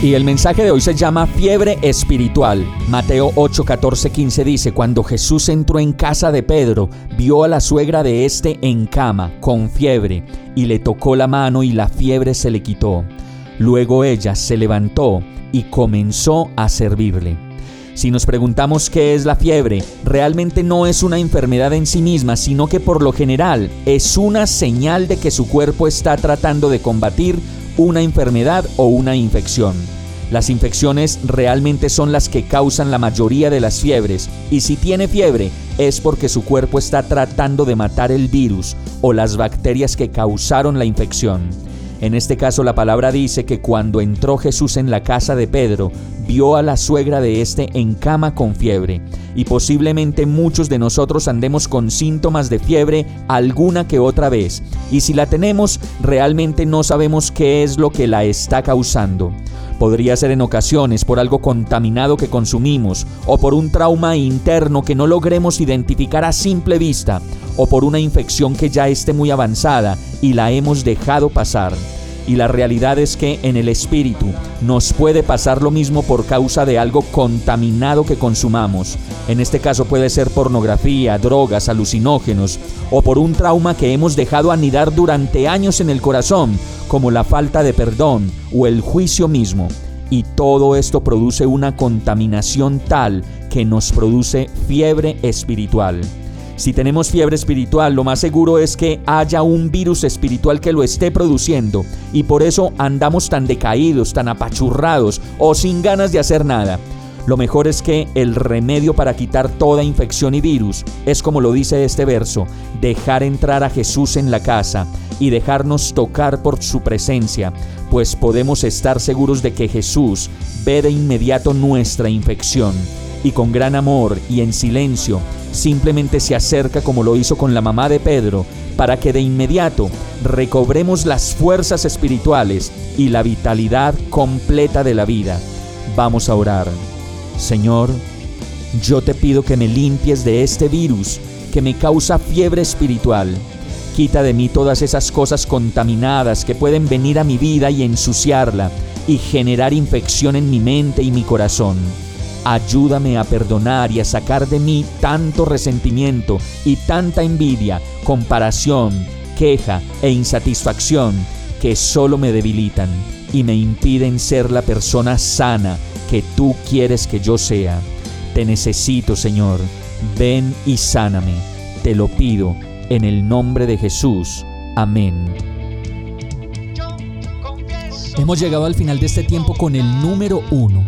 Y el mensaje de hoy se llama fiebre espiritual. Mateo 8, 14, 15 dice, cuando Jesús entró en casa de Pedro, vio a la suegra de éste en cama, con fiebre, y le tocó la mano y la fiebre se le quitó. Luego ella se levantó y comenzó a servirle. Si nos preguntamos qué es la fiebre, realmente no es una enfermedad en sí misma, sino que por lo general es una señal de que su cuerpo está tratando de combatir una enfermedad o una infección. Las infecciones realmente son las que causan la mayoría de las fiebres y si tiene fiebre es porque su cuerpo está tratando de matar el virus o las bacterias que causaron la infección. En este caso la palabra dice que cuando entró Jesús en la casa de Pedro, vio a la suegra de éste en cama con fiebre, y posiblemente muchos de nosotros andemos con síntomas de fiebre alguna que otra vez, y si la tenemos, realmente no sabemos qué es lo que la está causando. Podría ser en ocasiones por algo contaminado que consumimos o por un trauma interno que no logremos identificar a simple vista o por una infección que ya esté muy avanzada y la hemos dejado pasar. Y la realidad es que en el espíritu nos puede pasar lo mismo por causa de algo contaminado que consumamos. En este caso puede ser pornografía, drogas, alucinógenos o por un trauma que hemos dejado anidar durante años en el corazón, como la falta de perdón o el juicio mismo. Y todo esto produce una contaminación tal que nos produce fiebre espiritual. Si tenemos fiebre espiritual, lo más seguro es que haya un virus espiritual que lo esté produciendo y por eso andamos tan decaídos, tan apachurrados o sin ganas de hacer nada. Lo mejor es que el remedio para quitar toda infección y virus es como lo dice este verso, dejar entrar a Jesús en la casa y dejarnos tocar por su presencia, pues podemos estar seguros de que Jesús ve de inmediato nuestra infección y con gran amor y en silencio simplemente se acerca como lo hizo con la mamá de Pedro, para que de inmediato recobremos las fuerzas espirituales y la vitalidad completa de la vida. Vamos a orar. Señor, yo te pido que me limpies de este virus que me causa fiebre espiritual. Quita de mí todas esas cosas contaminadas que pueden venir a mi vida y ensuciarla y generar infección en mi mente y mi corazón. Ayúdame a perdonar y a sacar de mí tanto resentimiento y tanta envidia, comparación, queja e insatisfacción que solo me debilitan y me impiden ser la persona sana que tú quieres que yo sea. Te necesito, Señor. Ven y sáname. Te lo pido en el nombre de Jesús. Amén. Hemos llegado al final de este tiempo con el número uno